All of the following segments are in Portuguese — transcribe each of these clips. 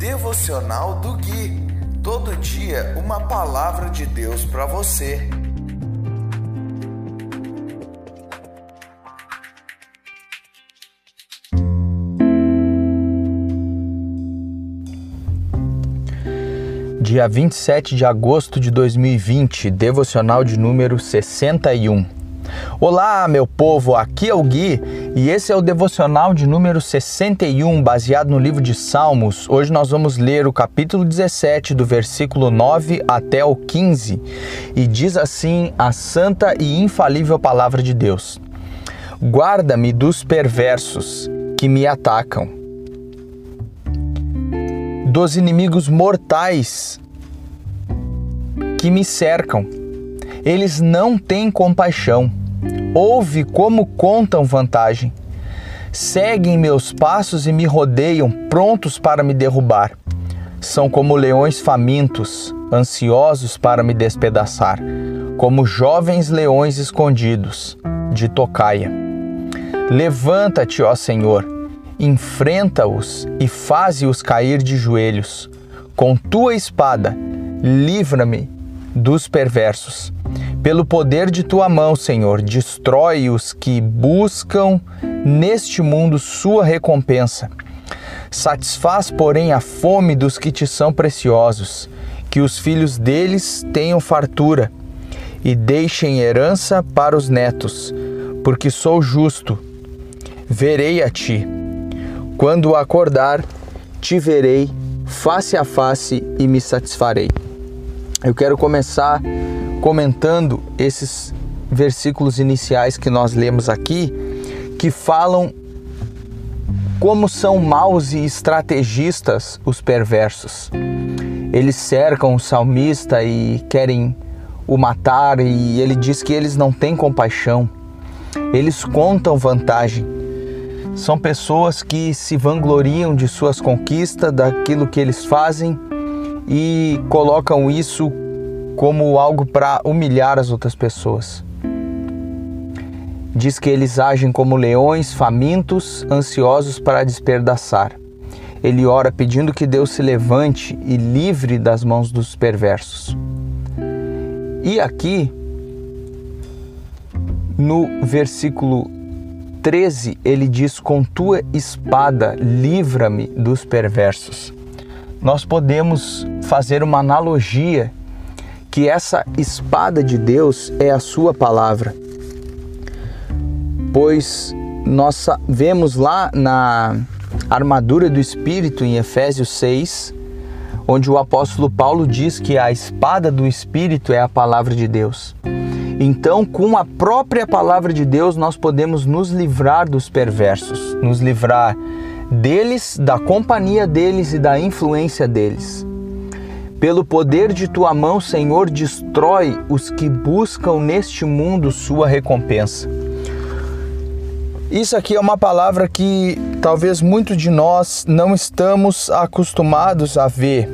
Devocional do Gui. Todo dia uma palavra de Deus para você. Dia 27 de agosto de 2020, devocional de número 61. Olá, meu povo, aqui é o Gui e esse é o devocional de número 61, baseado no livro de Salmos. Hoje nós vamos ler o capítulo 17, do versículo 9 até o 15, e diz assim a santa e infalível palavra de Deus: Guarda-me dos perversos que me atacam, dos inimigos mortais que me cercam. Eles não têm compaixão Ouve como contam vantagem. Seguem meus passos e me rodeiam, prontos para me derrubar. São como leões famintos, ansiosos para me despedaçar, como jovens leões escondidos, de tocaia. Levanta-te, ó Senhor, enfrenta-os e faze-os cair de joelhos. Com tua espada, livra-me dos perversos pelo poder de tua mão, Senhor, destrói os que buscam neste mundo sua recompensa. Satisfaz, porém, a fome dos que te são preciosos, que os filhos deles tenham fartura e deixem herança para os netos, porque sou justo. Verei a ti. Quando acordar, te verei face a face e me satisfarei. Eu quero começar comentando esses versículos iniciais que nós lemos aqui, que falam como são maus e estrategistas os perversos. Eles cercam o salmista e querem o matar, e ele diz que eles não têm compaixão. Eles contam vantagem. São pessoas que se vangloriam de suas conquistas, daquilo que eles fazem e colocam isso como algo para humilhar as outras pessoas. Diz que eles agem como leões famintos, ansiosos para despedaçar. Ele ora pedindo que Deus se levante e livre das mãos dos perversos. E aqui, no versículo 13, ele diz: Com tua espada livra-me dos perversos. Nós podemos fazer uma analogia que essa espada de Deus é a sua palavra. Pois nós vemos lá na armadura do Espírito em Efésios 6, onde o apóstolo Paulo diz que a espada do Espírito é a palavra de Deus. Então, com a própria palavra de Deus, nós podemos nos livrar dos perversos, nos livrar deles, da companhia deles e da influência deles. Pelo poder de tua mão, Senhor, destrói os que buscam neste mundo sua recompensa. Isso aqui é uma palavra que talvez muitos de nós não estamos acostumados a ver,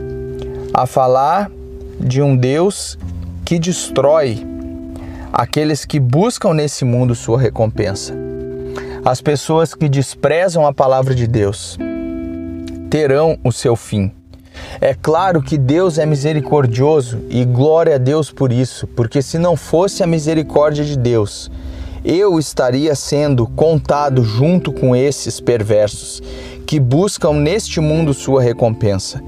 a falar de um Deus que destrói aqueles que buscam nesse mundo sua recompensa. As pessoas que desprezam a palavra de Deus terão o seu fim. É claro que Deus é misericordioso e glória a Deus por isso, porque se não fosse a misericórdia de Deus, eu estaria sendo contado junto com esses perversos que buscam neste mundo sua recompensa.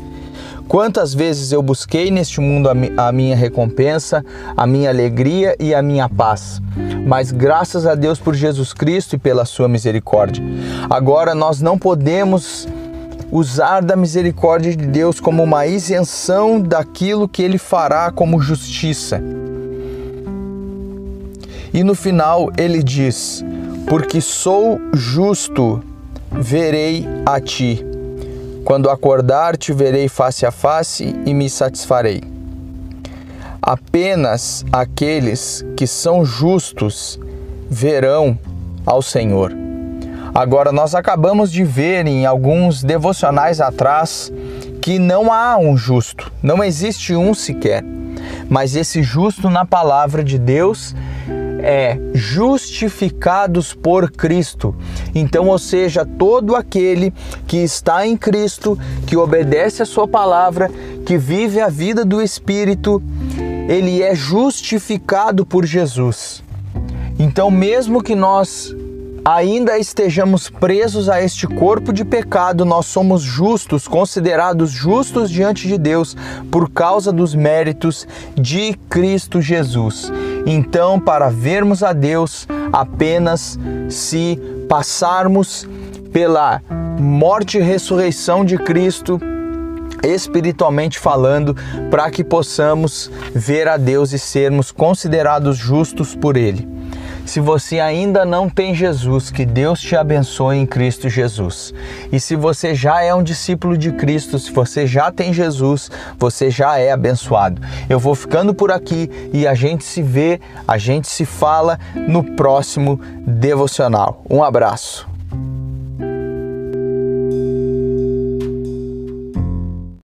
Quantas vezes eu busquei neste mundo a minha recompensa, a minha alegria e a minha paz. Mas graças a Deus por Jesus Cristo e pela sua misericórdia. Agora nós não podemos usar da misericórdia de Deus como uma isenção daquilo que ele fará como justiça. E no final ele diz: Porque sou justo, verei a ti. Quando acordar, te verei face a face e me satisfarei. Apenas aqueles que são justos verão ao Senhor. Agora, nós acabamos de ver em alguns devocionais atrás que não há um justo, não existe um sequer. Mas esse justo na palavra de Deus é justificados por Cristo. Então, ou seja, todo aquele que está em Cristo, que obedece a sua palavra, que vive a vida do Espírito, ele é justificado por Jesus. Então, mesmo que nós ainda estejamos presos a este corpo de pecado, nós somos justos, considerados justos diante de Deus por causa dos méritos de Cristo Jesus. Então, para vermos a Deus, apenas se passarmos pela morte e ressurreição de Cristo, espiritualmente falando, para que possamos ver a Deus e sermos considerados justos por Ele. Se você ainda não tem Jesus, que Deus te abençoe em Cristo Jesus. E se você já é um discípulo de Cristo, se você já tem Jesus, você já é abençoado. Eu vou ficando por aqui e a gente se vê, a gente se fala no próximo devocional. Um abraço.